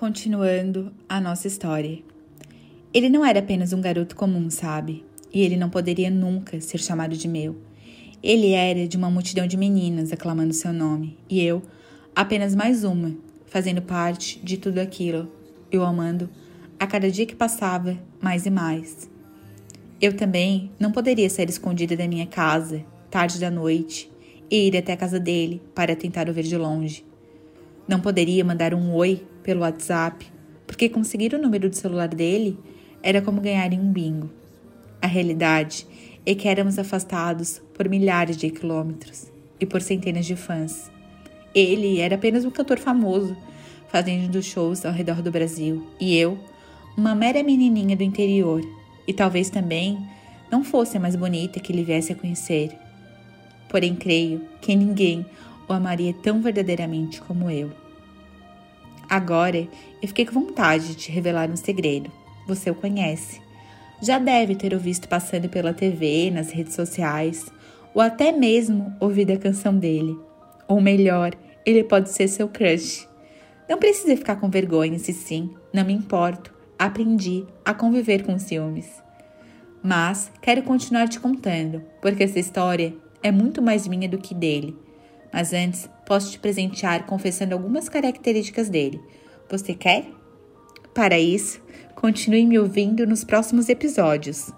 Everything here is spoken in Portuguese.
Continuando a nossa história. Ele não era apenas um garoto comum, sabe? E ele não poderia nunca ser chamado de meu. Ele era de uma multidão de meninas aclamando seu nome, e eu, apenas mais uma, fazendo parte de tudo aquilo, eu amando, a cada dia que passava, mais e mais. Eu também não poderia sair escondida da minha casa, tarde da noite, e ir até a casa dele para tentar o ver de longe. Não poderia mandar um oi pelo WhatsApp, porque conseguir o número do celular dele era como ganhar em um bingo. A realidade é que éramos afastados por milhares de quilômetros e por centenas de fãs. Ele era apenas um cantor famoso, fazendo shows ao redor do Brasil, e eu, uma mera menininha do interior, e talvez também não fosse a mais bonita que ele viesse a conhecer. Porém, creio que ninguém o amaria tão verdadeiramente como eu. Agora eu fiquei com vontade de te revelar um segredo. Você o conhece. Já deve ter o visto passando pela TV, nas redes sociais, ou até mesmo ouvido a canção dele. Ou melhor, ele pode ser seu crush. Não precisa ficar com vergonha, se sim, não me importo. Aprendi a conviver com ciúmes. Mas quero continuar te contando, porque essa história é muito mais minha do que dele. Mas antes, posso te presentear confessando algumas características dele. Você quer? Para isso, continue me ouvindo nos próximos episódios.